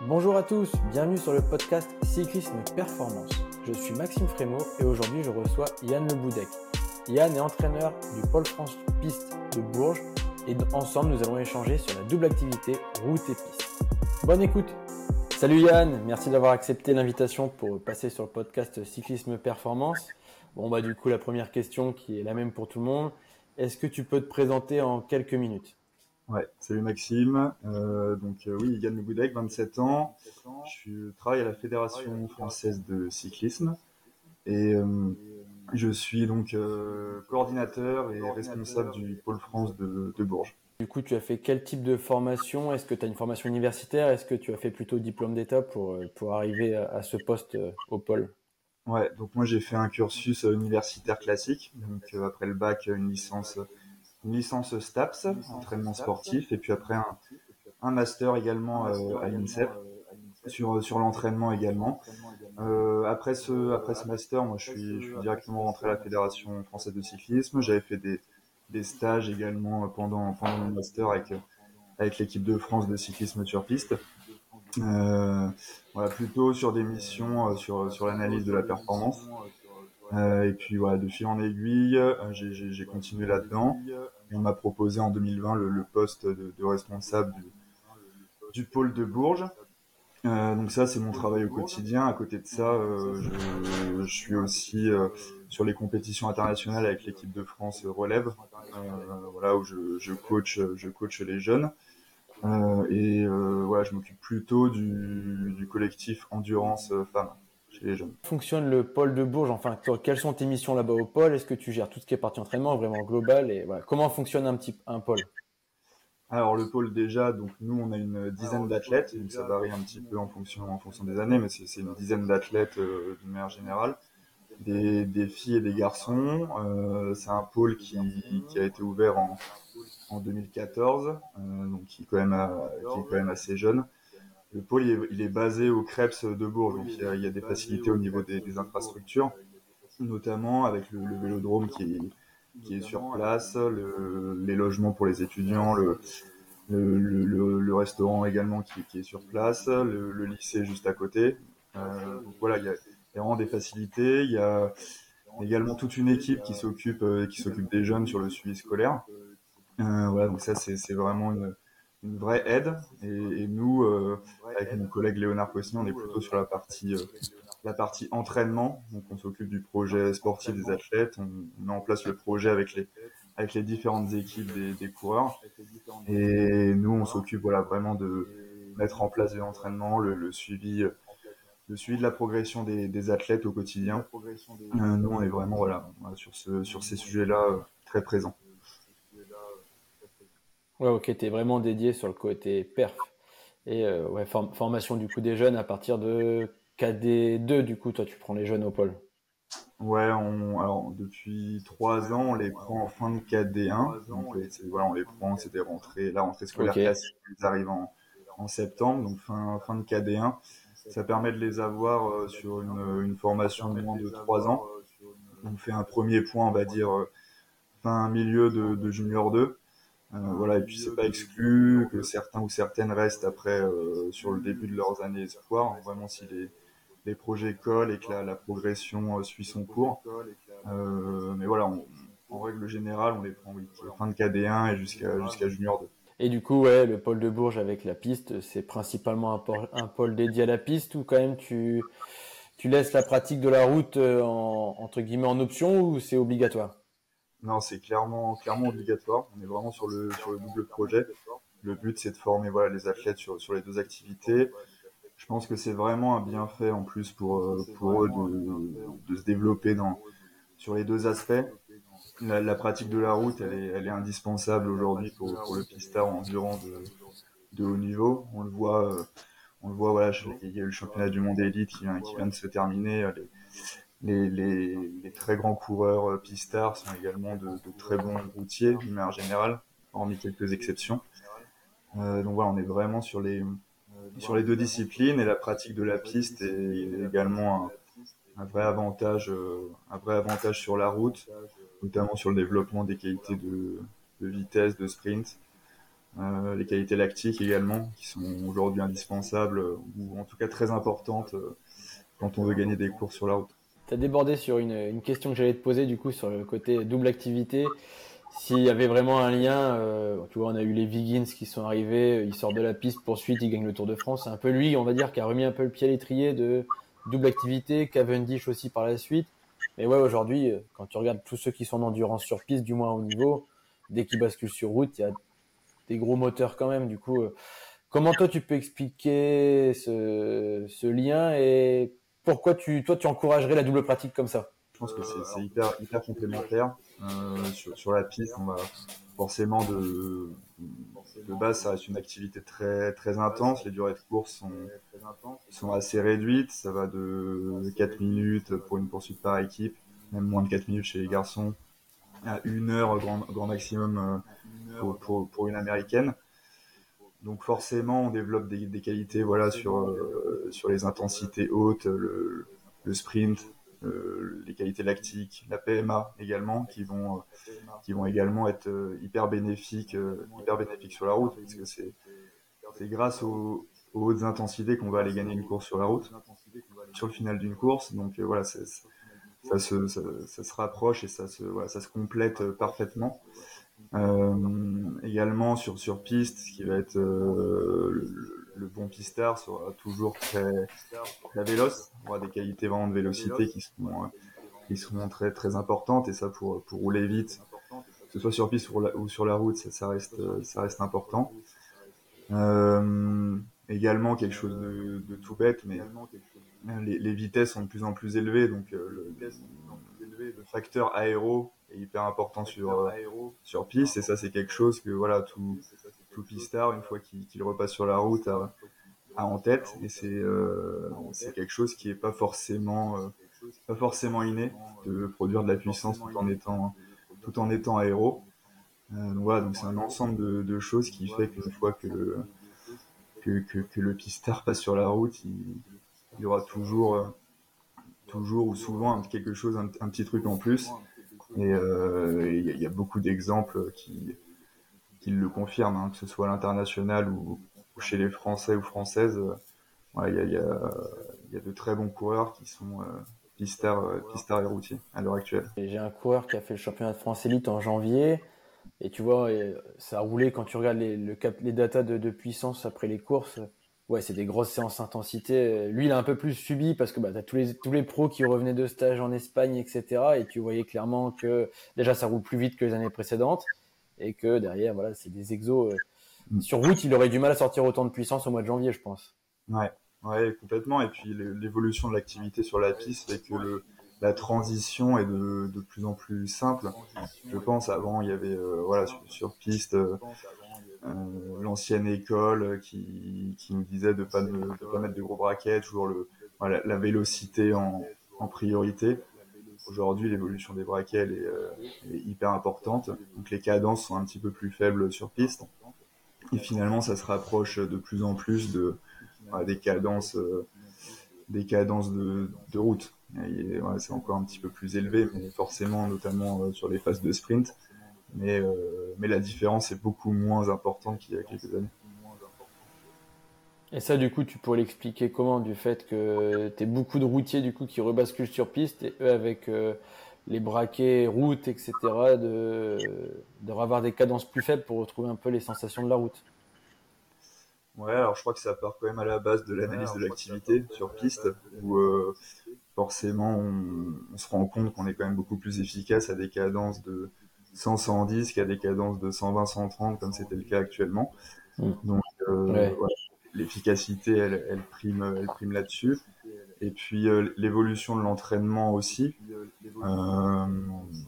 Bonjour à tous, bienvenue sur le podcast Cyclisme Performance. Je suis Maxime Frémaux et aujourd'hui je reçois Yann Le Boudec. Yann est entraîneur du Pôle France Piste de Bourges et ensemble nous allons échanger sur la double activité route et piste. Bonne écoute Salut Yann, merci d'avoir accepté l'invitation pour passer sur le podcast Cyclisme Performance. Bon bah du coup la première question qui est la même pour tout le monde, est-ce que tu peux te présenter en quelques minutes? Ouais, salut Maxime. Euh, donc euh, oui, Yann Le Boudec, 27 ans. Je travaille à la Fédération française de cyclisme et euh, je suis donc euh, coordinateur et responsable du pôle France de, de, Bourges. Du coup, tu as fait quel type de formation? Est-ce que tu as une formation universitaire? Est-ce que tu as fait plutôt diplôme d'État pour, pour arriver à, à ce poste au pôle? Ouais, donc moi j'ai fait un cursus universitaire classique, donc après le bac une licence une licence STAPS, entraînement sportif, et puis après un, un master également euh, à l'INSEP sur sur l'entraînement également. Euh, après ce après ce master, moi je suis je suis directement rentré à la Fédération française de cyclisme. J'avais fait des des stages également pendant pendant mon master avec avec l'équipe de France de cyclisme sur piste. Euh, voilà plutôt sur des missions euh, sur sur l'analyse de la performance. Euh, et puis voilà, de fil en aiguille, euh, j'ai continué là-dedans. On m'a proposé en 2020 le, le poste de, responsable du, pôle de Bourges. Euh, donc ça, c'est mon travail au quotidien. À côté de ça, euh, je, suis aussi euh, sur les compétitions internationales avec l'équipe de France relève, voilà où je, coach, je coach les jeunes. et voilà, je m'occupe plutôt du, collectif endurance femmes les jeunes. Fonctionne le pôle de Bourges. Enfin, quelles sont tes missions là-bas au pôle? Est-ce que tu gères tout ce qui est partie entraînement vraiment global et voilà, comment fonctionne un petit un pôle? Alors le pôle déjà, donc nous on a une dizaine d'athlètes, donc ça varie un petit peu en fonction en fonction des années, mais c'est une dizaine d'athlètes euh, d'une manière générale, des, des, filles et des garçons. Euh, c'est un pôle qui, qui, a été ouvert en, en 2014, euh, donc qui est quand même à, qui est quand même assez jeune. Le pôle il est, il basé au Krebs de Bourges, donc il y, a, il y des facilités au niveau des, infrastructures, notamment avec le, le vélodrome qui est sur place, le, les logements pour les étudiants, le, restaurant également qui, est sur place, le, lycée juste à côté. Euh, donc voilà, il y a, y a, vraiment des facilités. Il y a également toute une équipe qui s'occupe euh, qui s'occupe des jeunes sur le suivi scolaire. Euh, voilà, donc ça c'est vraiment une, une vraie aide. Et, et nous, euh, avec mon collègue Léonard Cosny, on est plutôt sur la partie euh, la partie entraînement. Donc, on s'occupe du projet sportif des athlètes. On, met en place le projet avec les avec les différentes équipes des, des coureurs. Et nous, on s'occupe voilà vraiment de mettre en place l'entraînement, le, le suivi le suivi de la progression des, des athlètes au quotidien. Euh, nous, on est vraiment voilà, sur ce sur ces sujets-là euh, très présents. Ouais, ok, t'es vraiment dédié sur le côté perf et euh, ouais, form formation du coup des jeunes à partir de KD2, du coup, toi, tu prends les jeunes au pôle Ouais, on, alors depuis trois ans, on les prend en fin de KD1. Donc voilà, on les prend, c'était rentrée, la rentrée scolaire okay. classique, ils arrivent en, en septembre, donc fin, fin de KD1. Ça permet de les avoir euh, sur une, une, formation de moins de trois ans. On fait un premier point, on va dire, euh, fin milieu de, de junior 2. Euh, voilà, et puis c'est pas exclu que certains ou certaines restent après euh, sur le début de leurs années espoirs. Vraiment, si les les projets collent et que la, progression euh, suit son cours. Mais voilà, en règle générale, on les prend oui, fin de KD1 et jusqu'à jusqu'à Junior 2. Et du coup, ouais, le pôle de Bourges avec la piste, c'est principalement un pôle, dédié à la piste ou quand même tu, tu laisses la pratique de la route en, entre guillemets en option ou c'est obligatoire? Non, c'est clairement, clairement obligatoire. On est vraiment sur le, sur le double projet. Le but, c'est de former voilà, les athlètes sur, sur les deux activités je pense que c'est vraiment un bienfait en plus pour euh, pour eux de, de se développer dans sur les deux aspects. La, pratique de la route, elle est, indispensable aujourd'hui pour, pour le pistard endurant de, de haut niveau. On le voit, euh, on le voit, voilà, il y a eu le championnat du monde élite qui vient, qui vient de se terminer. Les, très grands coureurs euh, pistards sont également de, très bons routiers, d'une manière générale, hormis quelques exceptions. Euh, donc voilà, on est vraiment sur les, deux disciplines et la pratique de la piste est également un, vrai avantage, euh, un vrai avantage sur la route, notamment sur le développement des qualités de, de vitesse, de sprint. les qualités lactiques également, qui sont aujourd'hui indispensables ou en tout cas très importantes quand on veut gagner des courses sur la route. As débordé sur une, une question que j'allais te poser du coup sur le côté double activité. S'il y avait vraiment un lien, euh, tu vois, on a eu les Viggins qui sont arrivés, ils sortent de la piste, poursuite, ils gagnent le Tour de France. C'est un peu lui, on va dire, qui a remis un peu le pied à l'étrier de double activité, Cavendish aussi par la suite. Mais ouais, aujourd'hui, euh, quand tu regardes tous ceux qui sont en endurance sur piste, du moins au niveau, dès qu'ils basculent sur route, il y a des gros moteurs quand même. Du coup, euh, comment toi tu peux expliquer ce, ce lien et pourquoi tu, toi, tu encouragerais la double pratique comme ça? Je pense que c'est hyper, complémentaire. Euh, sur, la piste, on forcément de, base, ça reste une activité très, très intense. Les durées de course sont, assez réduites. Ça va de 4 minutes pour une poursuite par équipe, même moins de 4 minutes chez les garçons, à une heure grand, grand maximum euh, pour, une américaine. Donc forcément, on développe des, des qualités voilà sur euh, sur les intensités hautes, le, le sprint, euh, les qualités lactiques, la PMA également, qui vont, euh, qui vont également être hyper bénéfiques, hyper bénéfiques sur la route, parce que c'est, grâce aux, hautes intensités qu'on va aller gagner une course sur la route, sur le final d'une course. Donc voilà, ça, se, ça, se rapproche et ça se, voilà, ça se complète parfaitement. Également sur sur piste, ce qui va être le, le bon pistard sera toujours très, très véloce, aura des qualités vraiment de vélocité qui seront, euh, qui seront très, très importantes. Et ça pour, pour rouler vite, que ce soit sur piste ou, sur la route, ça, reste, ça reste important. Euh, également quelque chose de, tout bête, mais les, vitesses sont de plus en plus élevées, donc euh, le, facteur aéro est hyper important sur, euh, sur piste et ça c'est quelque chose que voilà tout, tout pistard, une fois qu'il repasse sur la route, a, en tête. Et c'est euh, quelque chose qui est pas forcément euh, pas forcément inné de produire de la puissance tout en étant tout en étant aéro. Euh, donc voilà, donc c'est un ensemble de, de, choses qui fait qu'une fois que le que, que, que, le pistard passe sur la route, il, il y aura toujours toujours ou souvent quelque chose, un, un petit truc en plus. Et euh, il y, y, a beaucoup d'exemples qui qu'il le confirme, hein, que ce soit à l'international ou, chez les Français ou Françaises. Il y, a, de très bons coureurs qui sont euh, pistards, euh, et routiers à l'heure actuelle. J'ai un coureur qui a fait le championnat de France élite en janvier. Et tu vois, ça a roulé quand tu regardes les, le les datas de, puissance après les courses. Ouais, c'est des grosses séances intensité. Lui, il a un peu plus subi parce que bah, tu as tous les, tous les pros qui revenaient de stage en Espagne, etc. Et tu voyais clairement que déjà, ça roule plus vite que les années précédentes et que derrière, voilà, c'est des exos. Euh, mm. Sur route, il aurait du mal à sortir autant de puissance au mois de janvier, je pense. Ouais, ouais, complètement. Et puis l'évolution de l'activité sur la piste fait que le, la transition est de, de, plus en plus simple. Je pense avant il y avait euh, voilà sur, piste euh, l'ancienne école qui, qui nous disait de pas de, pas mettre de gros braquets, toujours le voilà, la vélocité en, en priorité. Aujourd'hui, l'évolution des braquets elle est, euh, est, hyper importante, donc les cadences sont un petit peu plus faibles sur piste. Et finalement, ça se rapproche de plus en plus de des cadences, euh, des cadences de, de route. Ouais, c'est encore un petit peu plus élevé, mais forcément, notamment euh, sur les phases de sprint. Mais, mais la différence est beaucoup moins importante qu'il y a quelques années. Et ça, du coup, tu pourrais l'expliquer comment Du fait que tu beaucoup de routiers du coup qui rebasculent sur piste et eux avec euh, les braquets, route, etc., de, de avoir des cadences plus faibles pour retrouver un peu les sensations de la route. Ouais, alors je crois que ça part quand même à la base de l'analyse de l'activité sur piste, où euh, forcément on, on, se rend compte qu'on est quand même beaucoup plus efficace à des cadences de 100-110 qu'à des cadences de 120-130 comme c'était le cas actuellement. Mmh. Donc euh, ouais l'efficacité, elle, elle, prime, elle prime là-dessus. Et puis euh, l'évolution de l'entraînement aussi, euh,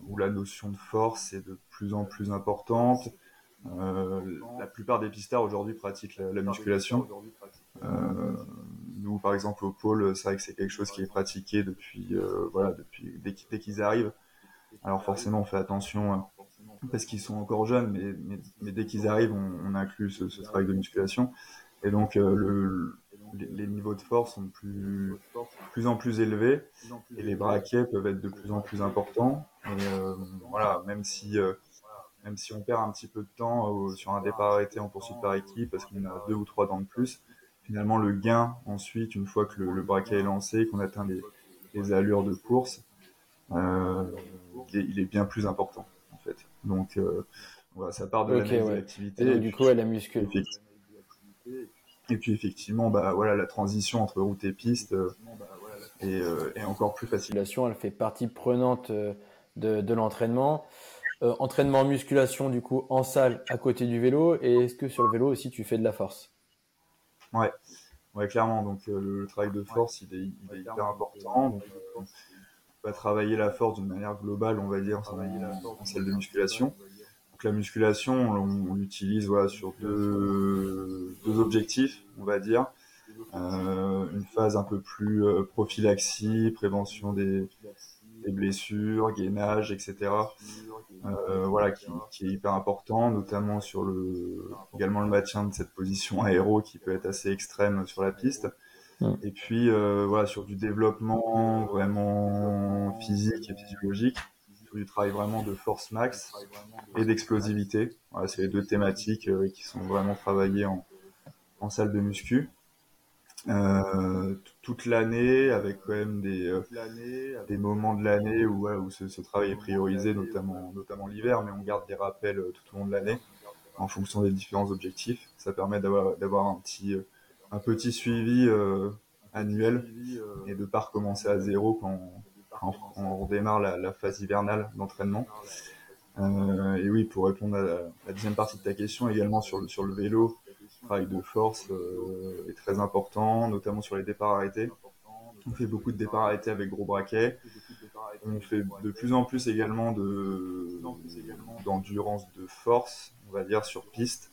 où la notion de force est de plus en plus importante. La plupart des pistards aujourd'hui pratiquent la, musculation. Nous, par exemple, au pôle, c'est vrai que c'est quelque chose qui est pratiqué depuis, voilà, depuis dès, qu'ils arrivent. Alors forcément, on fait attention parce qu'ils sont encore jeunes, mais, dès qu'ils arrivent, on, on inclut ce, travail de musculation. Et donc euh, le, les, niveaux de force sont de plus, en plus élevés et les braquets peuvent être de plus en plus importants. Et euh, voilà, même si euh, même si on perd un petit peu de temps sur un départ arrêté en poursuite par équipe parce qu'on a deux ou trois dents de plus, finalement le gain ensuite, une fois que le, braquet est lancé, qu'on atteint les, allures de course, il, est, bien plus important. Donc voilà, ça part de l'activité. Et du coup, elle a musculé. Et puis effectivement, bah voilà, la transition entre route et piste est, encore plus facile. Elle fait partie prenante de, l'entraînement. Euh, entraînement musculation du coup en salle à côté du vélo et est-ce que sur le vélo aussi tu fais de la force? Ouais, ouais clairement. Donc euh, le, travail de force il est, hyper important. Donc, va travailler la force d'une manière globale, on va dire, en, salle de musculation. Donc la musculation, on, l'utilise voilà, sur deux, deux, objectifs, on va dire. Euh, une phase un peu plus prophylaxie, prévention des, blessures, gainage, etc. Euh, voilà, qui, est hyper important, notamment sur le, également le maintien de cette position aéro qui peut être assez extrême sur la piste. Et puis euh, voilà, sur du développement vraiment physique et physiologique, sur du travail vraiment de force max et d'explosivité. Voilà, c'est les deux thématiques euh, qui sont vraiment travaillées en, salle de muscu. Euh, toute l'année avec quand même des des moments de l'année où, où ce, ce, travail est priorisé notamment notamment l'hiver mais on garde des rappels tout au long de l'année en fonction des différents objectifs ça permet d'avoir d'avoir un petit un petit suivi annuel et de pas recommencer à zéro quand, on redémarre la, phase hivernale d'entraînement et oui pour répondre à la, deuxième partie de ta question également sur le sur le vélo travail de force euh, est très important, notamment sur les départs arrêtés. On fait beaucoup de départs arrêtés avec gros braquets. On fait de plus en plus également de d'endurance de force, on va dire sur piste,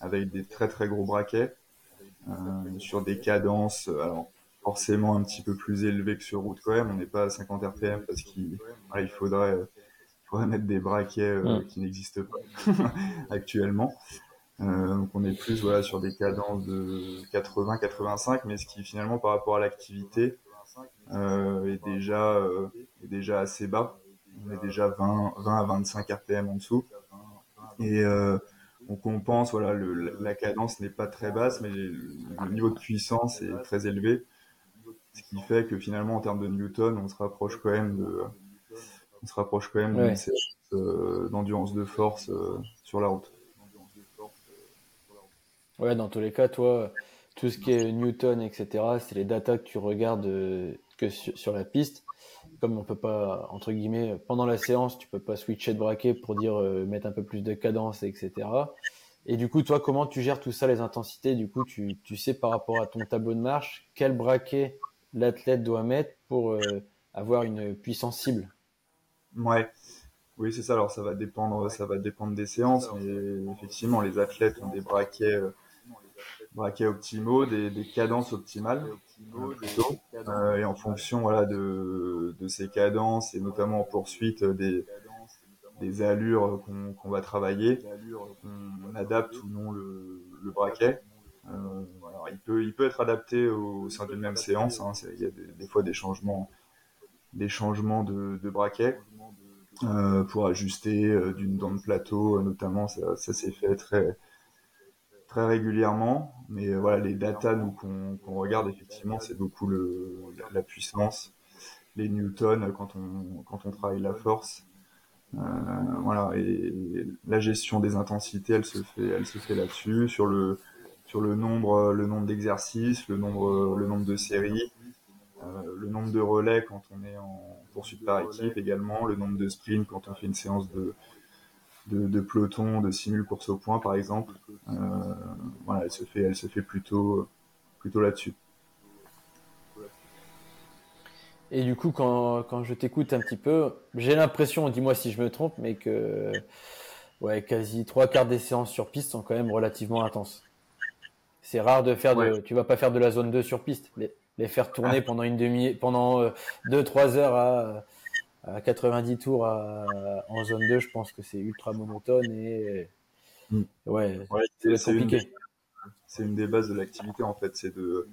avec des très très gros braquets, euh, sur des cadences, alors forcément un petit peu plus élevées que sur route quand même. On n'est pas à 50 RPM parce qu'il il faudrait, faudrait mettre des braquets euh, qui n'existent pas actuellement. Euh, donc on est plus voilà sur des cadences de 80-85, mais ce qui finalement par rapport à l'activité euh, est déjà euh, est déjà assez bas. On est déjà 20, 20 à 25 RPM en dessous. Et euh, on compense, voilà, le, la cadence n'est pas très basse, mais le niveau de puissance est très élevé. Ce qui fait que finalement, en termes de Newton, on se rapproche quand même de, on se rapproche quand même ouais. d'endurance de force sur la route. Ouais, dans tous les cas, toi, tout ce qui est Newton, etc., c'est les datas que tu regardes euh, sur, la piste. Comme on peut pas, entre guillemets, pendant la séance, tu peux pas switcher de braquet pour dire euh, mettre un peu plus de cadence, etc. Et du coup, toi, comment tu gères tout ça, les intensités? Du coup, tu, sais par rapport à ton tableau de marche, quel braquet l'athlète doit mettre pour euh, avoir une puissance cible? Ouais. Oui, c'est ça. Alors, ça va dépendre, ça va dépendre des séances, mais effectivement, les athlètes ont des braquets braquets optimaux, des, des cadences optimales euh, et en fonction voilà de, de ces cadences et notamment en poursuite des, des allures qu'on va travailler, on, adapte ou non le, le braquet. Euh, alors, il peut il peut être adapté au, sein d'une même séance. Hein, il y a des, des, fois des changements des changements de, de braquet. Euh, pour ajuster euh, d'une dent de plateau, notamment ça, ça s'est fait très très régulièrement. Mais euh, voilà, les datas nous qu'on regarde effectivement, c'est beaucoup le, la, puissance, les newtons quand on quand on travaille la force. Euh, voilà, et la gestion des intensités, elle se fait, fait là-dessus sur le sur le nombre le nombre d'exercices, le nombre le nombre de séries, euh, le nombre de relais quand on est en poursuite par équipe également, le nombre de sprints quand on fait une séance de de, de, peloton, de simul course au point par exemple. Euh, voilà, elle se fait, elle se fait plutôt, plutôt là-dessus. Et du coup, quand, quand je t'écoute un petit peu, j'ai l'impression, dis-moi si je me trompe, mais que ouais, quasi trois quarts des séances sur piste sont quand même relativement intenses. C'est rare de faire de, tu vas pas faire de la zone 2 sur piste. Les, les faire tourner ah. pendant une demi, pendant euh, deux, trois heures à, à 90 tours en zone 2, je pense que c'est ultra monotone et mm. ouais, c'est compliqué. C'est une, des bases de l'activité en fait, c'est de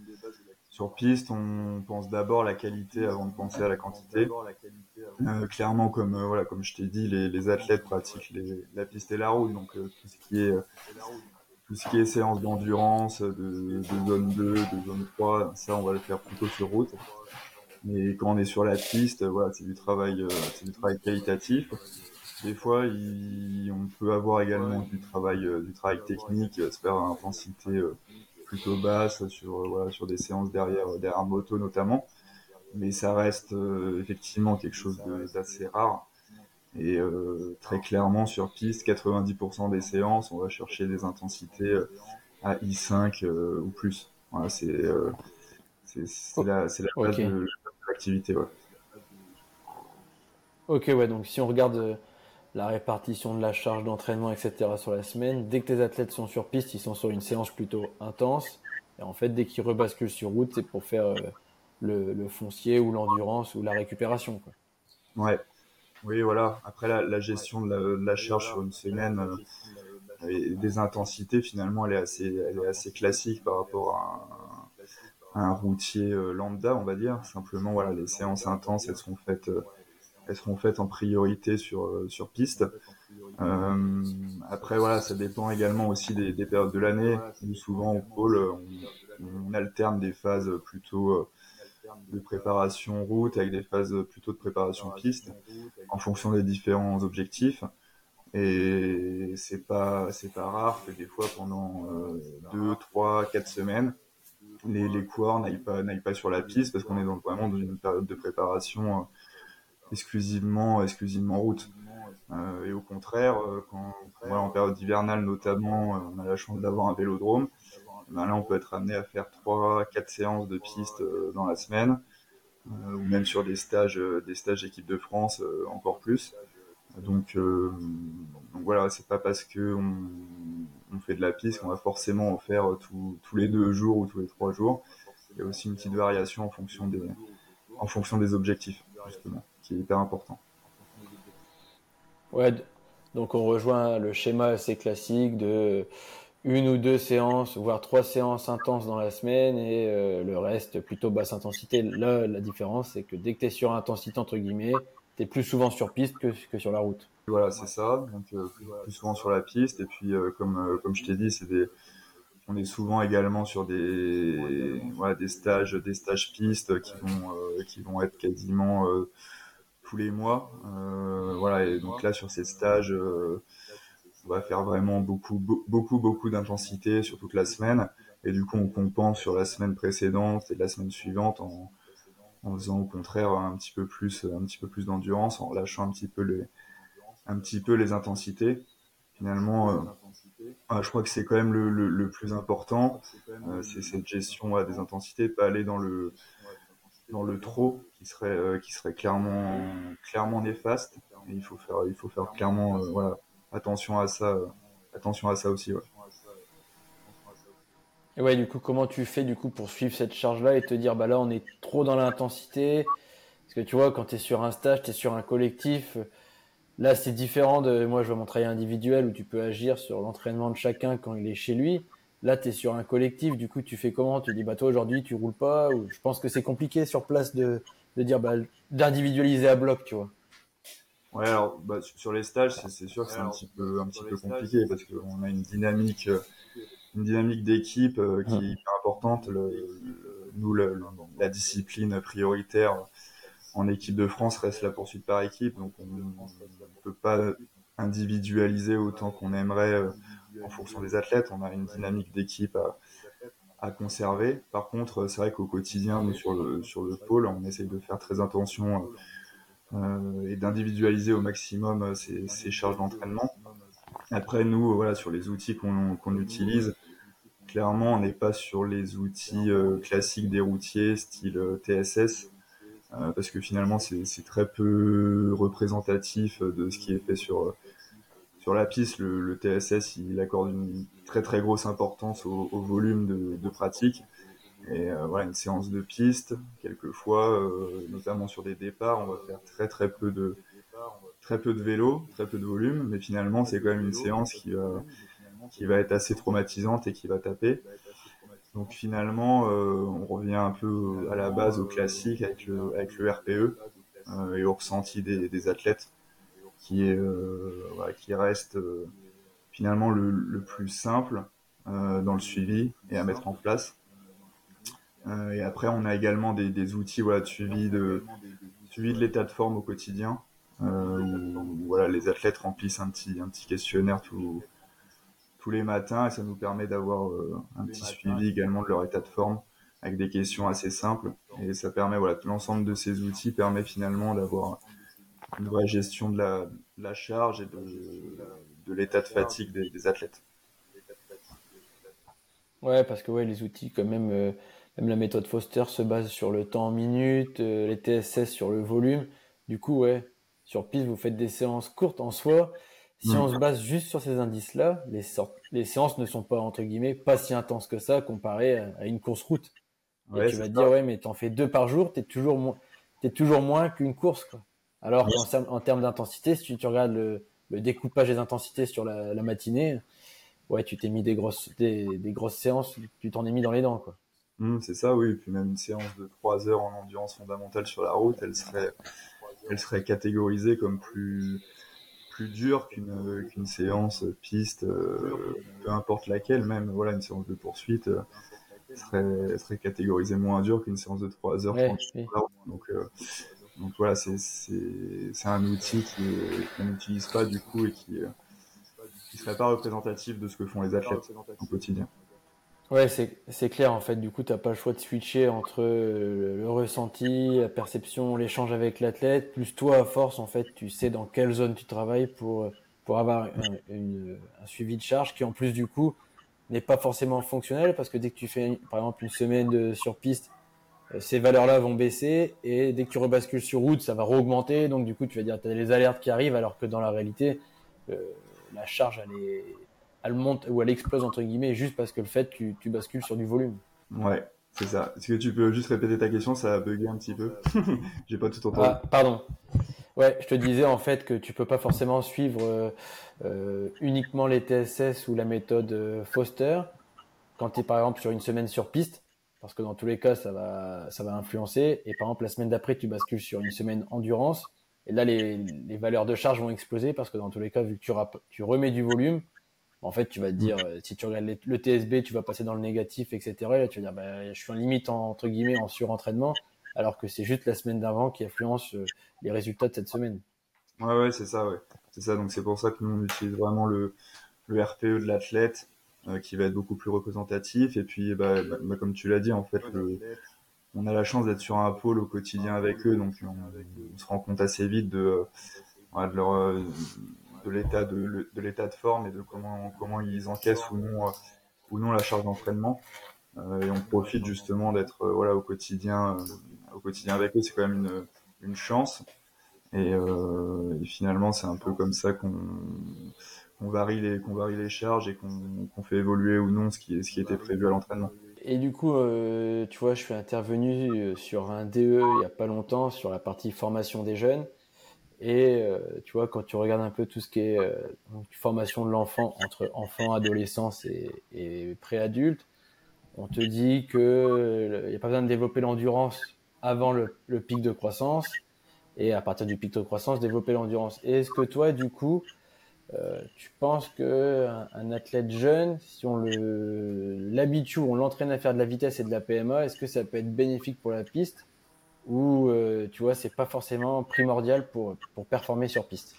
sur piste, on pense d'abord la qualité avant de penser à la quantité. Euh, clairement, comme euh, voilà, comme je t'ai dit, les, les, athlètes pratiquent les, la piste et la route, donc euh, tout ce qui est tout ce qui est séance d'endurance, de, de, zone 2, de zone 3, ça on va le faire plutôt sur route. Mais quand on est sur la piste, voilà, c'est du travail, c'est du travail qualitatif. Des fois, il, on peut avoir également du travail, du travail technique, se faire à intensité plutôt basse sur voilà sur des séances derrière derrière moto notamment mais ça reste euh, effectivement quelque chose d'assez rare. Et euh, très clairement sur piste, 90% des séances, on va chercher des intensités euh, à I5 ou plus. Voilà, c'est c'est la, la base de l'activité. Ouais. Ok, ouais, donc si on regarde la répartition de la charge d'entraînement, etc. sur la semaine, dès que tes athlètes sont sur piste, ils sont sur une séance plutôt intense. Et en fait, dès qu'ils rebasculent sur route, c'est pour faire le, foncier ou l'endurance ou la récupération. Quoi. Ouais. Oui, voilà. Après, la, gestion de la, charge sur une semaine euh, et des intensités, finalement, elle est assez, elle est assez classique par rapport à un, routier euh, lambda, on va dire. Simplement, voilà, les séances intenses, elles seront faites, euh, seront faites en priorité sur sur piste. après, voilà, ça dépend également aussi des, périodes de l'année. souvent au pôle, on, alterne des phases plutôt de préparation route avec des phases plutôt de préparation piste en fonction des différents objectifs. Et c'est pas c'est pas rare que des fois pendant euh, deux, trois, quatre semaines, les, les coureurs n'aillent pas n'aillent pas sur la piste parce qu'on est vraiment dans une période de préparation euh, exclusivement exclusivement route. Euh, et au contraire, quand voilà, en période hivernale notamment, on a la chance d'avoir un vélodrome ben là on peut être amené à faire trois, quatre séances de piste euh, dans la semaine, euh, ou même sur des stages, euh, des stages équipe de France encore plus. Donc, donc voilà, c'est pas parce que on, fait de la piste qu'on va forcément en faire tous les deux jours ou tous les trois jours. Il y a aussi une petite variation en fonction des, en fonction des objectifs, justement, qui est hyper important. Ouais, donc on rejoint le schéma assez classique de une ou deux séances, voire trois séances intenses dans la semaine et euh, le reste plutôt basse intensité. Là, la différence, c'est que dès que tu es sur intensité, entre guillemets, tu es plus souvent sur piste que, que sur la route. Voilà, c'est ça. Euh, plus, souvent sur la piste. Et puis, euh, comme, comme je t'ai dit, c'est des, on est souvent également sur des, voilà, des stages, des stages pistes qui vont, qui vont être quasiment tous les mois. voilà, et donc là, sur ces stages, on va faire vraiment beaucoup, beaucoup, beaucoup d'intensité sur toute la semaine. Et du coup, on compense sur la semaine précédente et la semaine suivante en, en faisant au contraire un petit peu plus, un petit peu plus d'endurance, en relâchant un petit peu les, un petit peu les intensités. Finalement, euh, je crois que c'est quand même le, le, plus important, euh, c'est cette gestion des intensités, pas aller dans le, dans le trop qui serait, euh, qui serait clairement, clairement néfaste. Il faut faire, il faut faire clairement, voilà, attention à ça, euh, attention à ça aussi. Et ouais, du coup, comment tu fais du coup pour suivre cette charge-là et te dire, bah là, on est trop dans l'intensité? Parce que tu vois, quand tu es sur un stage, tu es sur un collectif. Là, c'est différent de moi, je vois mon travail individuel où tu peux agir sur l'entraînement de chacun quand il est chez lui. Là, tu es sur un collectif, du coup, tu fais comment? Tu dis, bah toi, aujourd'hui, tu roules pas? Ou Je pense que c'est compliqué sur place de, de dire, bah, d'individualiser à bloc, tu vois. Ouais, alors bah, sur les stages, c'est sûr que c'est un petit peu un petit peu compliqué parce qu'on a une dynamique euh, une dynamique d'équipe euh, qui est importante. Le, nous, le, la discipline prioritaire en équipe de France reste la poursuite par équipe, donc on ne peut pas individualiser autant qu'on aimerait euh, en fonction des athlètes. On a une dynamique d'équipe à, à conserver. Par contre, c'est vrai qu'au quotidien, nous sur le sur le pôle, on essaye de faire très attention euh, et d'individualiser au maximum ces, ces charges d'entraînement. Après, nous, voilà, sur les outils qu'on qu'on utilise, clairement, on n'est pas sur les outils euh, classiques des routiers, style TSS, euh, parce que finalement, c'est très peu représentatif de ce qui est fait sur sur la piste. Le, TSS, il accorde une très très grosse importance au, volume de, de pratique. Et euh, voilà, une séance de piste, quelquefois, euh, notamment sur des départs, on va faire très très peu de très peu de vélo, très peu de volume, mais finalement c'est quand même une séance qui va qui va être assez traumatisante et qui va taper. Donc finalement, euh, on revient un peu à la base, au classique, avec le, avec le RPE et au ressenti des, athlètes, qui, reste finalement le, plus simple dans le suivi et à mettre en place. et après, on a également des, outils de, suivi de l'état de forme au quotidien, où, voilà, les athlètes remplissent un petit, un petit questionnaire tout, tous les matins et ça nous permet d'avoir euh, un petit suivi également de leur état de forme avec des questions assez simples et ça permet voilà l'ensemble de ces outils permet finalement d'avoir une vraie gestion de la, la charge et de, de l'état de fatigue des, athlètes. Ouais, parce que ouais, les outils, quand même, euh, même la méthode Foster se base sur le temps en minutes, euh, les TSS sur le volume. Du coup, ouais, sur piste, vous faites des séances courtes en soi, si on se base juste sur ces indices-là, les, les séances ne sont pas, entre guillemets, pas si intenses que ça comparé à, une course route. Tu vas te dire, ouais, mais t'en fais deux par jour, t'es toujours, es toujours moins qu'une course, quoi. Alors en, termes d'intensité, si tu, regardes le, découpage des intensités sur la, matinée, ouais, tu t'es mis des grosses, des, grosses séances, tu t'en es mis dans les dents, quoi. Mm, c'est ça, oui. Et puis même une séance de trois heures en endurance fondamentale sur la route, elle serait, elle serait catégorisée comme plus, plus dur qu'une séance piste, euh, peu importe laquelle, même voilà une séance de poursuite euh, serait serait catégorisée moins dur qu'une séance de 3 heures. Donc euh, donc voilà, c'est c'est un outil qu'on n'utilise pas du coup et qui qui serait pas représentatif de ce que font les athlètes au quotidien. Ouais, c'est clair en fait. Du coup, tu n'as pas le choix de switcher entre le, ressenti, la perception, l'échange avec l'athlète, plus toi à force en fait, tu sais dans quelle zone tu travailles pour pour avoir un, un suivi de charge qui en plus du coup n'est pas forcément fonctionnel parce que dès que tu fais par exemple une semaine de, sur piste, euh, ces valeurs-là vont baisser et dès que tu rebascules sur route, ça va augmenter. Donc du coup, tu vas dire tu as les alertes qui arrivent alors que dans la réalité, euh, la charge elle est elle monte ou elle explose entre guillemets juste parce que le fait tu, tu bascules sur du volume. Ouais, c'est ça. Est-ce que tu peux juste répéter ta question? Ça a bugué un petit peu. J'ai pas tout entendu. Ah, pardon. Ouais, je te disais en fait que tu peux pas forcément suivre euh, euh uniquement les TSS ou la méthode euh, Foster quand tu es par exemple sur une semaine sur piste parce que dans tous les cas ça va ça va influencer et par exemple la semaine d'après tu bascules sur une semaine endurance et là les, les valeurs de charge vont exploser parce que dans tous les cas vu que tu, tu remets du volume en fait, tu vas te dire, euh, si tu regardes le TSB, tu vas passer dans le négatif, etc. Et là, tu vas dire, bah, je suis en limite, entre guillemets, en surentraînement, alors que c'est juste la semaine d'avant qui influence euh, les résultats de cette semaine. Ouais, ouais, c'est ça, ouais. C'est ça, donc c'est pour ça que nous, on utilise vraiment le, le RPE de l'athlète, euh, qui va être beaucoup plus représentatif. Et puis, bah, bah, bah comme tu l'as dit, en fait, on a la chance d'être sur un pôle au quotidien avec eux, donc on, se rend compte assez vite de, de leur de l'état de, forme et de comment ils encaissent ou non euh, ou non la charge d'entraînement. Euh, et on profite justement d'être euh, au quotidien avec eux. C'est quand même une chance. Et, finalement, c'est un peu comme ça qu'on varie les charges et qu'on fait évoluer ou non ce qui était prévu à l'entraînement. Et du coup, tu vois, je suis intervenu sur un DE il y a pas longtemps sur la partie formation des jeunes. Et euh, tu vois, quand tu regardes un peu tout ce qui est euh, formation de l'enfant entre enfant, adolescence et, et préadulte, on te dit que il n'y a pas besoin de développer l'endurance avant le, pic de croissance et à partir du pic de croissance développer l'endurance. Est-ce que toi, du coup, euh, tu penses que un, athlète jeune, si on l'habitue, on l'entraîne à faire de la vitesse et de la PMA, est-ce que ça peut être bénéfique pour la piste ou euh, tu vois c'est pas forcément primordial pour pour performer sur piste.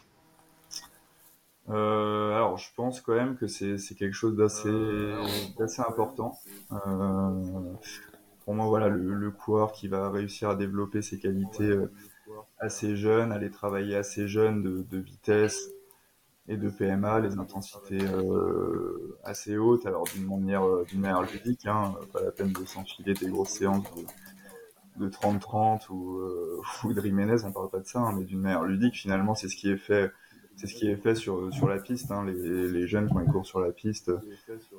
Euh, alors je pense quand même que c'est quelque chose d'assez important. Euh, pour moi voilà le, le, coureur qui va réussir à développer ses qualités assez jeune aller travailler assez jeune de, de vitesse et de PMA les intensités assez hautes alors d'une manière d'une manière ludique hein, pas la peine de s'enfiler des grosses séances de 30-30 ou, euh, ou de Jiménez, on parle pas de ça, hein, mais d'une manière ludique, finalement, c'est ce qui est fait, sur la piste. Hein, les, jeunes quand ils courent sur la piste,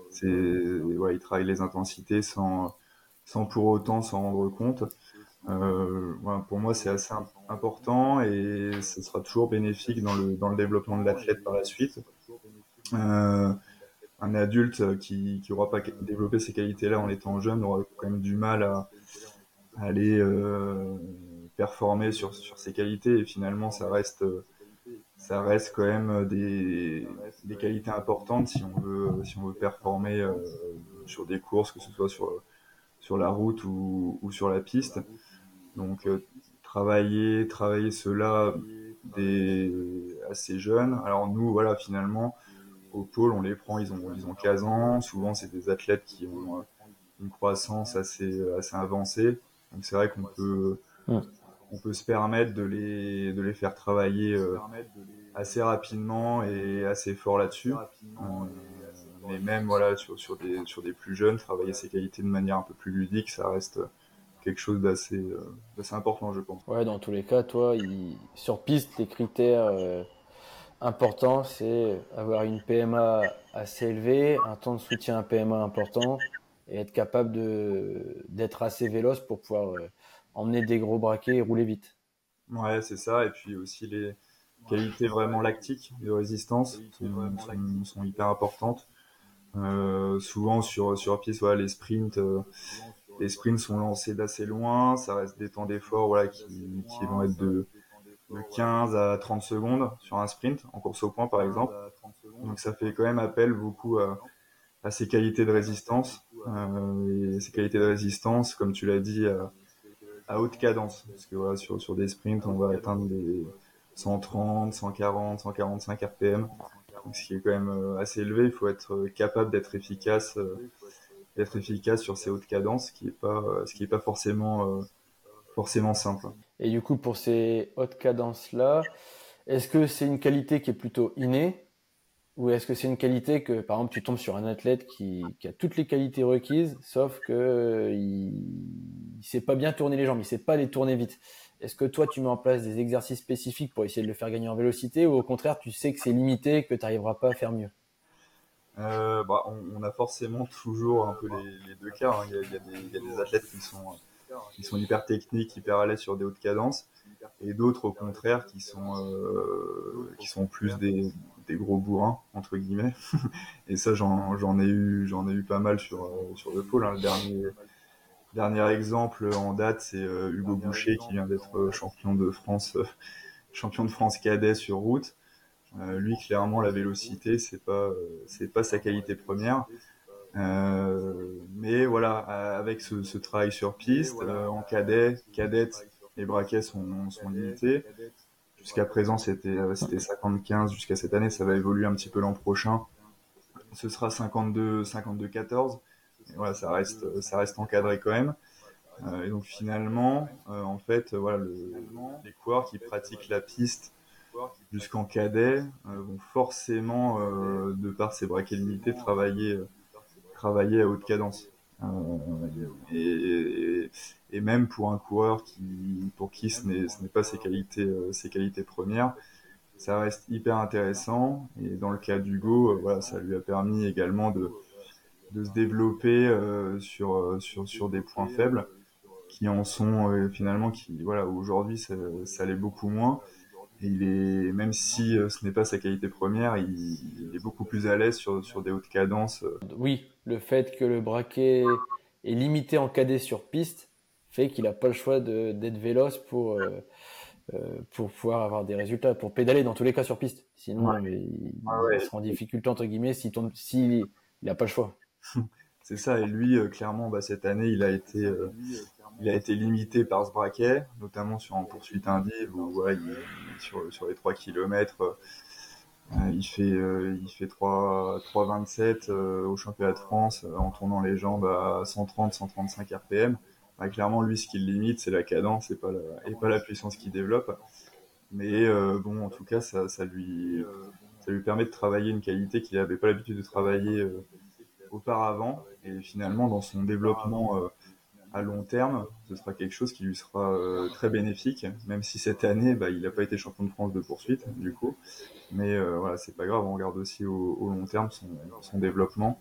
c'est ils travaillent les intensités sans pour autant s'en rendre compte. Euh, pour moi, c'est assez important et ce sera toujours bénéfique dans le dans développement de l'athlète par la suite. Euh, un adulte qui qui aura pas développé ces qualités-là en étant jeune aura quand même du mal à aller performer sur, sur ses qualités et finalement ça reste ça reste quand même des, des qualités importantes si on veut si on veut performer sur des courses que ce soit sur sur la route ou, ou sur la piste. Donc travailler travailler cela des assez jeunes. Alors nous voilà finalement au pôle on les prend ils ont ils ont 15 ans. Souvent c'est des athlètes qui ont une croissance assez assez avancée donc c'est vrai qu'on peut on peut se permettre de les, de les faire travailler euh, assez rapidement et assez fort là-dessus. Euh, mais même voilà, sur, sur, des, sur des plus jeunes, travailler ces qualités de manière un peu plus ludique, ça reste quelque chose d'assez euh, important, je pense. Ouais, dans tous les cas, toi, sur piste, les critères importants, c'est avoir une PMA assez élevée, un temps de soutien à PMA important et être capable d'être assez véloce pour pouvoir emmener des gros braquets et rouler vite. Ouais, c'est ça. Et puis aussi les qualités vraiment lactiques de résistance sont, hyper importantes. Euh, souvent sur sur piste, voilà, les sprints, euh, les sprints sont lancés d'assez loin. Ça reste des temps d'effort, voilà, qui, qui vont être de, de 15 à 30 secondes sur un sprint en course au point par exemple. Donc ça fait quand même appel beaucoup à, à ces qualités de résistance. Euh, et ces qualités de résistance, comme tu l'as dit, à haute cadence. Parce que voilà, sur, sur des sprints, on va atteindre des 130, 140, 145 RPM. ce qui est quand même euh, assez élevé. Il faut être euh, capable d'être efficace, euh, d'être efficace sur ces hautes cadences, ce qui est pas, ce qui est pas forcément, forcément simple. Et du coup, pour ces hautes cadences-là, est-ce que c'est une qualité qui est plutôt innée? Ou est-ce que c'est une qualité que, par exemple, tu tombes sur un athlète qui, a toutes les qualités requises, sauf que euh, il, sait pas bien tourner les jambes, il sait pas les tourner vite. Est-ce que toi, tu mets en place des exercices spécifiques pour essayer de le faire gagner en vélocité, ou au contraire, tu sais que c'est limité, que tu n'arriveras pas à faire mieux? Euh, bah, on, a forcément toujours un peu les, deux cas. Hein. Il, y a, des, athlètes qui sont, hyper techniques, hyper à l'aise sur des hautes cadences, et d'autres au contraire qui sont, euh, qui sont plus des, des gros bourrins entre guillemets. Et ça j'en j'en ai eu j'en ai eu pas mal sur euh, sur le pôle hein. le dernier dernier exemple en date c'est euh, Hugo Boucher qui vient d'être euh, champion de France champion de France cadet sur route. Lui clairement la vélocité c'est pas c'est pas sa qualité première. Mais voilà avec ce, ce travail sur piste en cadet cadette les braquets sont, sont limités Jusqu'à présent, c'était euh, c'était 50-15 jusqu'à cette année. Ça va évoluer un petit peu l'an prochain. Ce sera 52 52 14. voilà, ça reste ça reste encadré quand même. Euh, et donc finalement, euh, en fait, voilà, le, les coureurs qui pratiquent la piste jusqu'en cadet vont forcément, de par ces braquets limités, travailler travailler à haute cadence. Et, et même pour un coureur qui, pour qui ce n'est, ce n'est pas ses qualités, euh, ses qualités premières, ça reste hyper intéressant. Et dans le cas d'Hugo, euh, voilà, ça lui a permis également de, de se développer euh, sur, sur, sur des points faibles qui en sont finalement qui voilà aujourd'hui ça, ça l'est beaucoup moins et il est même si ce n'est pas sa qualité première il, il, est beaucoup plus à l'aise sur, sur des hautes cadences oui le fait que le braquet est limité en cadet sur piste fait qu'il n'a pas le choix d'être véloce pour, euh, euh, pour pouvoir avoir des résultats, pour pédaler dans tous les cas sur piste. Sinon, il, sera en difficulté, entre guillemets, s'il n'a si pas le choix. C'est ça, et lui, euh, clairement, bah, cette année, il a été, il a été limité par ce braquet, notamment sur en poursuite indive, où il, sur, sur les 3 km, il fait, il fait 3, 3,27 au championnat de France en tournant les jambes à 130, 135 RPM clairement, lui, ce qui le limite, c'est la cadence et pas la, puissance qu'il développe. Mais euh, bon, en tout cas, ça, lui, ça lui permet de travailler une qualité qu'il n'avait pas l'habitude de travailler euh, auparavant. Et finalement, dans son développement euh, à long terme, ce sera quelque chose qui lui sera très bénéfique, même si cette année, bah, il n'a pas été champion de France de poursuite, du coup. Mais voilà, c'est pas grave, on regarde aussi au, au long terme son, son développement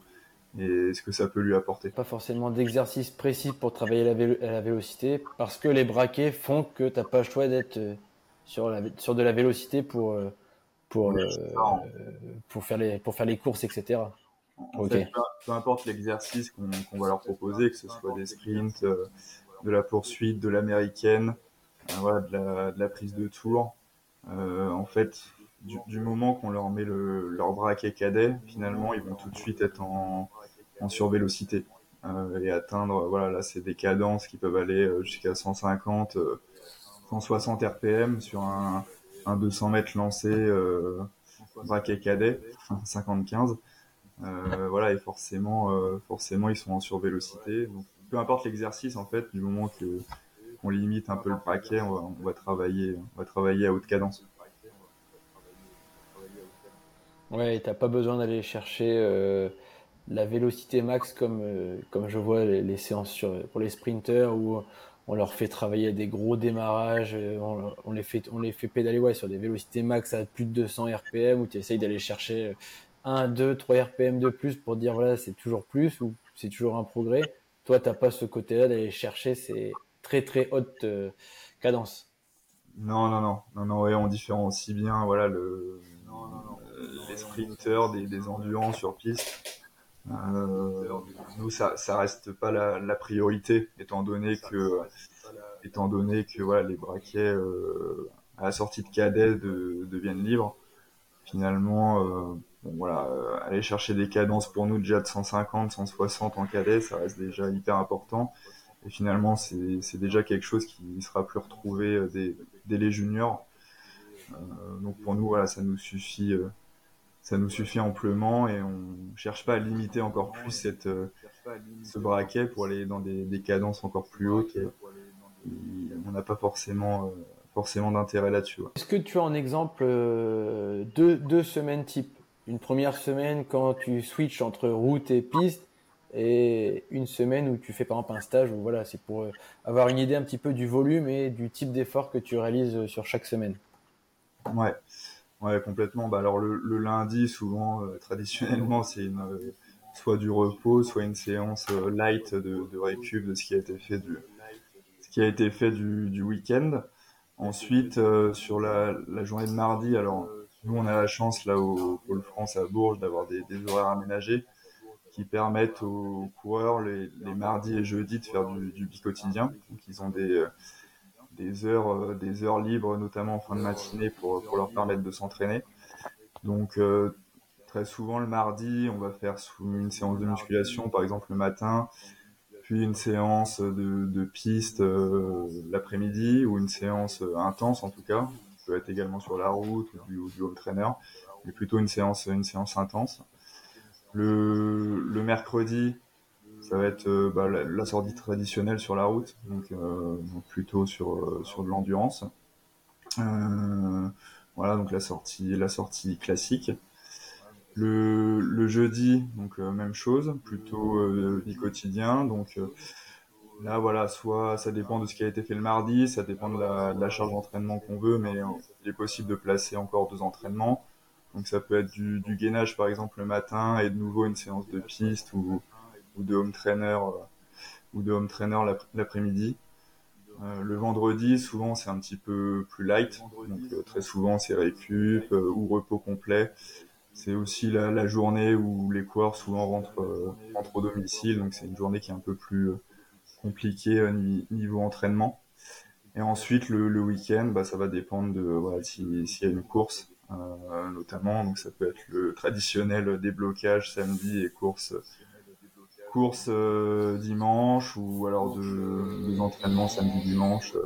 et ce que ça peut lui apporter. Pas forcément d'exercice précis pour travailler la, la, vélocité, parce que les braquets font que tu n'as pas le choix d'être euh, sur, la, sur de la vélocité pour, euh, pour, euh, pour, faire, les, pour faire les courses, etc. Fait, peu, importe l'exercice qu'on va leur proposer, que ce soit des sprints, de la poursuite, de l'américaine, voilà, de la, prise de tour. en fait, du, moment qu'on leur met le, leur braquet cadet, finalement, ils vont tout de suite être en, en survélocité et atteindre, voilà, là, c'est des cadences qui peuvent aller jusqu'à 150, 160 RPM sur un, un 200 mètres lancé euh, braquet cadet, 50-15. Euh, voilà, et forcément, euh, forcément, ils sont en survélocité. Donc, peu importe l'exercice, en fait, du moment que qu'on limite un peu le braquet, on va, travailler, on va travailler à haute cadence. Ouais, t'as pas besoin d'aller chercher la vélocité max comme comme je vois les, séances sur, pour les sprinters où on leur fait travailler des gros démarrages, euh, on, les fait, on les fait pédaler sur des vélocités max à plus de 200 RPM où tu essayes d'aller chercher 1, 2, 3 RPM de plus pour dire voilà, c'est toujours plus ou c'est toujours un progrès. Toi, tu n'as pas ce côté-là d'aller chercher ces très très hautes euh, cadences. Non, non, non, non, non, ouais, on différencie bien voilà, le, les sprinters des, des endurants sur piste. Euh, nous, ça, ça reste pas la, la, priorité, étant donné que, étant donné que voilà, les braquets euh, à la sortie de cadet de, deviennent libres. Finalement, euh, bon, voilà, euh, aller chercher des cadences pour nous déjà de 150, 160 en cadet, ça reste déjà hyper important. Et finalement, c'est déjà quelque chose qui sera plus retrouvé euh, dès, dès les juniors. donc pour nous, voilà, ça nous suffit ça nous suffit amplement et on cherche pas à limiter encore plus cette, ce braquet pour aller dans des, des cadences encore plus hautes. on n'a pas forcément, forcément d'intérêt là-dessus. Est-ce que tu as un exemple euh, de deux semaines type? Une première semaine quand tu switches entre route et piste et une semaine où tu fais par exemple un stage où voilà, c'est pour avoir une idée un petit peu du volume et du type d'effort que tu réalises sur chaque semaine. Ouais. Ouais, complètement. Bah alors le, le lundi, souvent, euh, traditionnellement, c'est une, euh, soit du repos, soit une séance euh, light de, de récup de ce qui a été fait du, ce qui a été fait du, du week-end. Ensuite, sur la, journée de mardi, alors nous on a la chance là au Pôle France à Bourges d'avoir des, horaires aménagés qui permettent aux coureurs les, mardis et jeudis de faire du, du quotidien. Donc ils ont des des heures, euh, des heures libres, notamment en fin de matinée, pour, pour leur permettre de s'entraîner. Donc euh, très souvent le mardi, on va faire une séance de musculation, par exemple le matin, puis une séance de, de piste euh, l'après-midi ou une séance intense en tout cas, qui peut être également sur la route ou du, home trainer, mais plutôt une séance une séance intense. Le, le mercredi, ça va être euh, bah, la, sortie traditionnelle sur la route, donc, euh, plutôt sur euh, sur de l'endurance. voilà, donc la sortie la sortie classique. Le, le jeudi, donc même chose, plutôt euh, quotidien. Donc là, voilà, soit ça dépend de ce qui a été fait le mardi, ça dépend de la, de la charge d'entraînement qu'on veut, mais il est possible de placer encore deux entraînements. Donc ça peut être du, du gainage par exemple le matin et de nouveau une séance de piste ou, ou de home trainer euh, ou de home trainer l'après-midi. Euh, le vendredi, souvent, c'est un petit peu plus light. Donc, euh, très souvent, c'est récup ou repos complet. C'est aussi la, journée où les coureurs souvent rentrent, rentrent au domicile. Donc, c'est une journée qui est un peu plus compliquée niveau entraînement. Et ensuite, le, week-end, bah, ça va dépendre de voilà, s'il y a une course, euh, notamment. Donc, ça peut être le traditionnel déblocage samedi et course course euh, dimanche ou alors de, des entraînements samedi dimanche. Euh,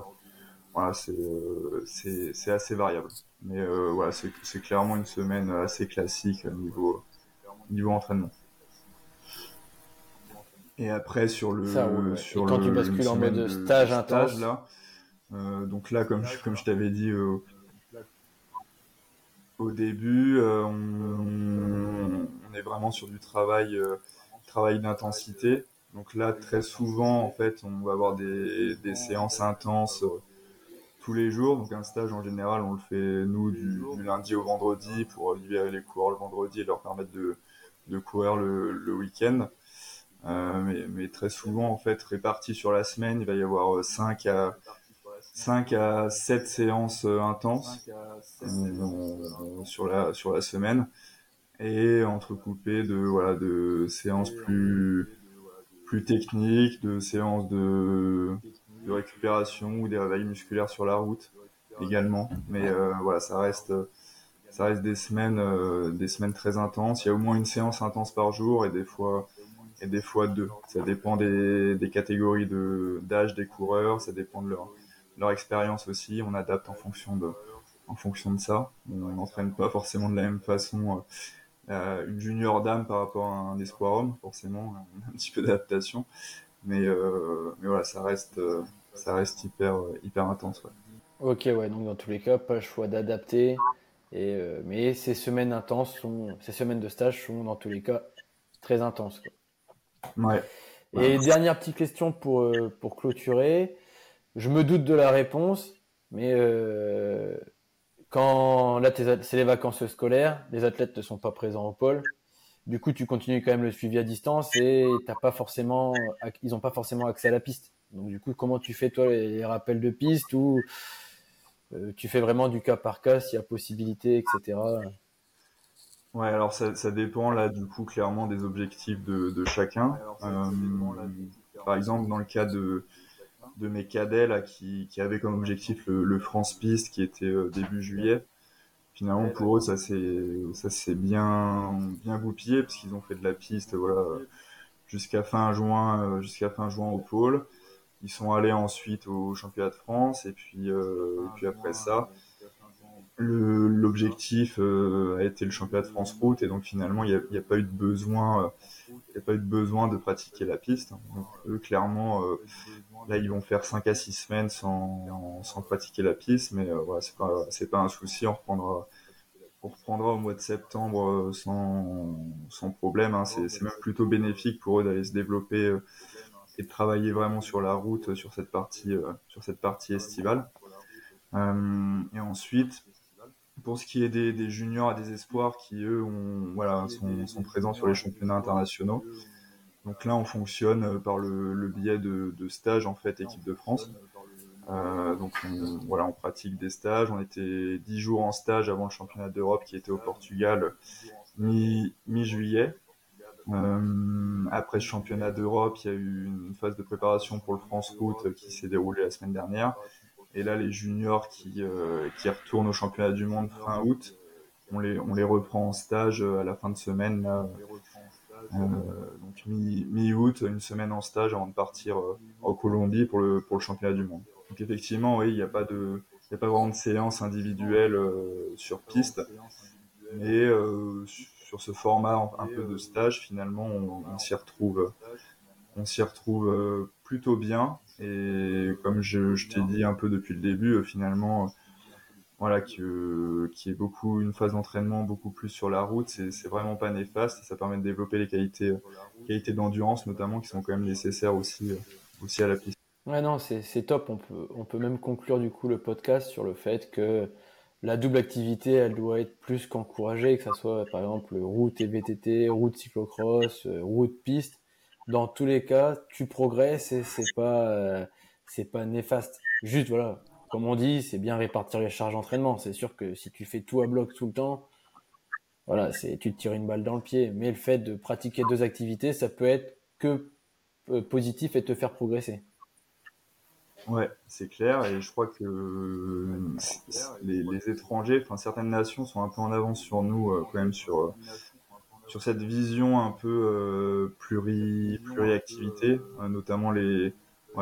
voilà, euh, c'est assez variable. Mais voilà, c'est clairement une semaine assez classique niveau niveau entraînement. Et après sur le sur quand tu bascules en mode stage intense là, donc là comme je, comme je t'avais dit au début, on, on, est vraiment sur du travail travail d'intensité. Donc là, très souvent, en fait, on va avoir des, des séances intenses euh, tous les jours. Donc un stage, en général, on le fait, nous, du, lundi au vendredi pour libérer les coureurs le vendredi et leur permettre de, de courir le, le week-end. Euh, mais, mais, très souvent, en fait, répartis sur la semaine, il va y avoir 5 à, 5 à 7 séances euh, intenses euh, sur, la, sur la semaine et entrecoupé de voilà de séances plus plus techniques, de séances de récupération ou des réveils musculaires sur la route également. Mais voilà, ça reste ça reste des semaines des semaines très intenses. Il y a au moins une séance intense par jour et des fois et des fois deux. Ça dépend des, catégories de d'âge des coureurs, ça dépend de leur leur expérience aussi. On adapte en fonction de en fonction de ça. On n'entraîne pas forcément de la même façon euh, une junior dame par rapport à un espoir homme, forcément, un petit peu d'adaptation. Mais, euh, mais voilà, ça reste, euh, ça reste hyper, hyper intense. Ouais. Ok, ouais, donc dans tous les cas, pas le choix d'adapter. Et, mais ces semaines intenses sont, ces semaines de stage sont dans tous les cas très intenses. Ouais. Et dernière petite question pour, pour clôturer. Je me doute de la réponse, mais euh, quand là, c'est les vacances scolaires, les athlètes ne sont pas présents au pôle. Du coup, tu continues quand même le suivi à distance et t'as pas forcément, ils n'ont pas forcément accès à la piste. Donc, du coup, comment tu fais toi les rappels de piste ou euh, tu fais vraiment du cas par cas s'il y a possibilité, etc. Ouais, alors ça, ça, dépend là du coup clairement des objectifs de, de chacun. Euh, par exemple, dans le cas de de mes cadets là, qui, qui avaient comme objectif le, le France Piste qui était euh, début juillet. Finalement, pour eux, ça s'est bien bien goupillé parce qu'ils ont fait de la piste, voilà, jusqu'à fin juin, euh, jusqu'à fin juin au pôle. Ils sont allés ensuite au championnat de France et puis euh, et puis après ça, l'objectif euh, a été le championnat de France route et donc finalement il n'y a, pas eu de besoin il a pas eu de besoin de pratiquer la piste donc eux clairement Là, ils vont faire 5 à 6 semaines sans, sans pratiquer la piste, mais euh, voilà, c'est pas, c'est pas un souci. On reprendra, on reprendra au mois de septembre euh, sans, sans problème. Hein. C'est, c'est même plutôt bénéfique pour eux d'aller se développer euh, et de travailler vraiment sur la route, sur cette partie, sur cette partie estivale. et ensuite, pour ce qui est des, juniors et des espoirs qui eux ont, voilà, sont, présents sur les championnats internationaux. Donc là, on fonctionne euh, par le, le biais de, de stages en fait équipe de France. Euh, donc on, voilà, on pratique des stages. On était dix jours en stage avant le championnat d'Europe qui était au Portugal mi mi-juillet. Euh, après ce championnat d'Europe, il y a eu une phase de préparation pour le France Route qui s'est déroulée la semaine dernière. Et là, les juniors qui, euh, qui retournent au championnat du monde fin août, on les, on les reprend en stage à la fin de semaine euh, donc mi-août, une semaine en stage avant de partir euh, en Colombie pour le, pour le championnat du monde. Donc effectivement, oui, il n'y a pas de, a pas vraiment de séance individuelle euh, sur piste, mais sur ce format un peu de stage, finalement, on, s'y retrouve, on s'y retrouve plutôt bien. Et comme je, je t'ai dit un peu depuis le début, finalement, voilà, qui, qui est beaucoup une phase d'entraînement beaucoup plus sur la route, c'est vraiment pas néfaste ça permet de développer les qualités, qualités d'endurance notamment qui sont quand même nécessaires aussi, euh, aussi à la piste. Ouais, non, c'est top. On peut, on peut même conclure du coup le podcast sur le fait que la double activité, elle doit être plus qu'encouragée, que ça soit par exemple route et VTT, route cyclocross, euh, route piste. Dans tous les cas, tu progresses et c'est pas, euh, c'est pas néfaste. Juste voilà, comme on dit, c'est bien répartir les charges d'entraînement. C'est sûr que si tu fais tout à bloc tout le temps, voilà, c'est tu te tires une balle dans le pied. Mais le fait de pratiquer deux activités, ça peut être que euh, positif et te faire progresser. Ouais, c'est clair. Et je crois que euh, les, étrangers, enfin certaines nations sont un peu en avance sur nous quand même sur sur cette vision un peu pluri pluriactivité, notamment les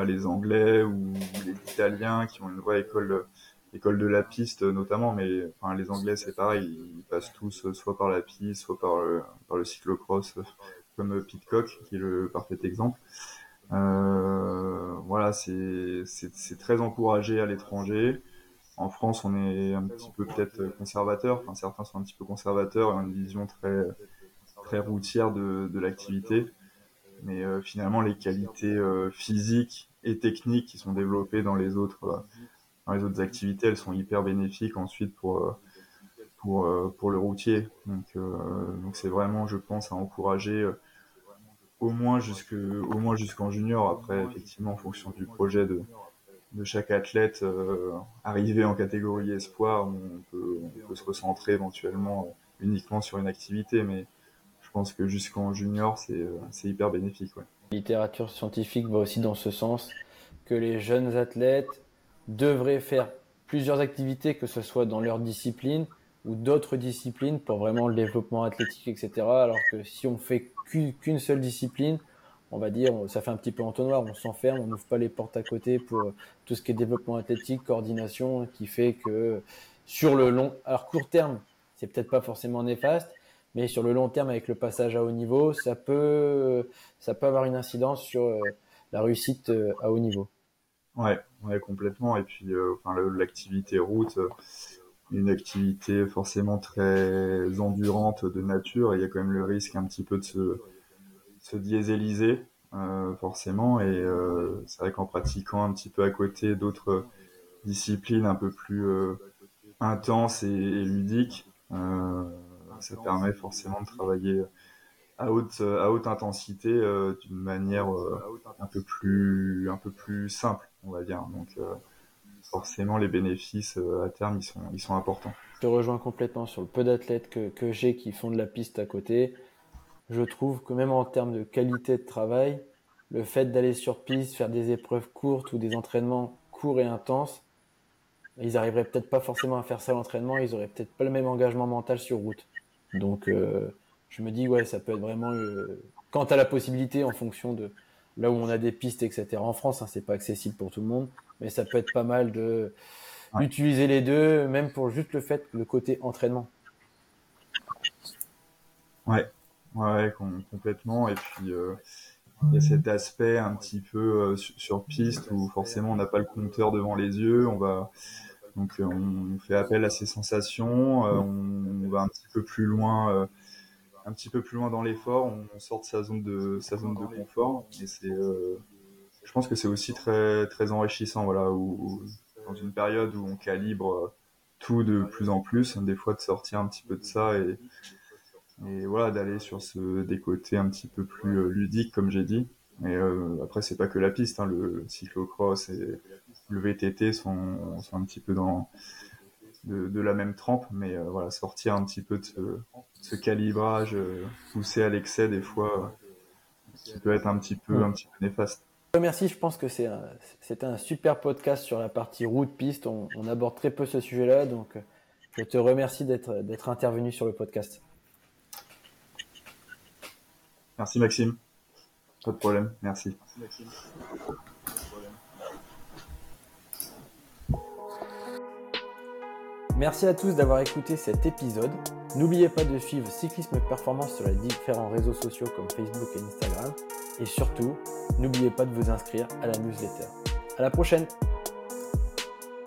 les Anglais ou les Italiens qui ont une vraie école, école de la piste notamment, mais enfin, les Anglais c'est pareil, ils passent tous soit par la piste, soit par le, par le cyclocross, comme Pitcock qui est le parfait exemple. Euh, voilà, c'est très encouragé à l'étranger. En France, on est un petit peu peut-être conservateur. Enfin, certains sont un petit peu conservateurs et ont une vision très routière de, l'activité mais euh, finalement les qualités euh, physiques et techniques qui sont développées dans les autres euh, dans les autres activités, elles sont hyper bénéfiques ensuite pour pour pour le routier. Donc donc c'est vraiment, je pense, à encourager au moins jusque au moins jusqu'en junior. Après, effectivement, en fonction du projet de de chaque athlète euh, arrivé en catégorie espoir, on peut, on peut se recentrer éventuellement uniquement sur une activité, mais pense que jusqu'en junior, c'est euh, hyper bénéfique. La littérature scientifique va aussi dans ce sens, que les jeunes athlètes devraient faire plusieurs activités, que ce soit dans leur discipline ou d'autres disciplines pour vraiment le développement athlétique, etc. Alors que si on fait qu'une seule discipline, on va dire, ça fait un petit peu entonnoir, on s'enferme, on n'ouvre pas les portes à côté pour tout ce qui est développement athlétique, coordination, qui fait que sur le long, alors court terme, c'est peut-être pas forcément néfaste, mais sur le long terme, avec le passage à haut niveau, ça peut, ça peut avoir une incidence sur euh, la réussite euh, à haut niveau. Ouais, ouais, complètement. Et puis, euh, enfin, l'activité route, une activité forcément très endurante de nature, il y a quand même le risque un petit peu de se, se diéséliser, forcément. Et c'est vrai qu'en pratiquant un petit peu à côté d'autres disciplines un peu plus intenses et ludiques, ça permet forcément de travailler à haute intensité euh, d'une manière euh, un peu plus simple on va dire. Donc euh, forcément les bénéfices à terme ils sont importants. Je te rejoins complètement sur le peu d'athlètes que, que j'ai qui font de la piste à côté. Je trouve que même en termes de qualité de travail le fait d'aller sur piste faire des épreuves courtes ou des entraînements courts et intenses ils arriveraient peut-être pas forcément à faire ça l'entraînement ils auraient peut-être pas le même engagement mental sur route donc, euh, je me dis, ouais, ça peut être vraiment. Euh, quant à la possibilité, en fonction de là où on a des pistes, etc. En France, hein, c'est pas accessible pour tout le monde, mais ça peut être pas mal de d'utiliser les deux, même pour juste le fait, le côté entraînement. Ouais, ouais, complètement. Et puis, euh, il y a cet aspect un petit peu sur, piste où forcément on n'a pas le compteur devant les yeux. On va, donc euh, on fait appel à ces sensations, euh, on, va un petit peu plus loin, euh, un petit peu plus loin dans l'effort, on sort de sa zone de sa zone de confort. Et c'est, je pense que c'est aussi très très enrichissant, voilà, où, dans une période où on calibre tout de plus en plus, des fois de sortir un petit peu de ça et, et voilà d'aller sur ce des côtés un petit peu plus ludiques comme j'ai dit. Et après c'est pas que la piste, hein, le cyclocross et le VTT sont, sont un petit peu dans de, la même trempe, mais euh, voilà, sortir un petit peu de ce, calibrage euh, poussé à l'excès des fois, qui peut être un petit peu, un petit peu néfaste. Merci, je pense que c'est un, un super podcast sur la partie route-piste. On, on, aborde très peu ce sujet-là, donc je te remercie d'être intervenu sur le podcast. Merci Maxime. Pas de problème, merci. merci Maxime. Merci à tous d'avoir écouté cet épisode. N'oubliez pas de suivre Cyclisme Performance sur les différents réseaux sociaux comme Facebook et Instagram. Et surtout, n'oubliez pas de vous inscrire à la newsletter. À la prochaine!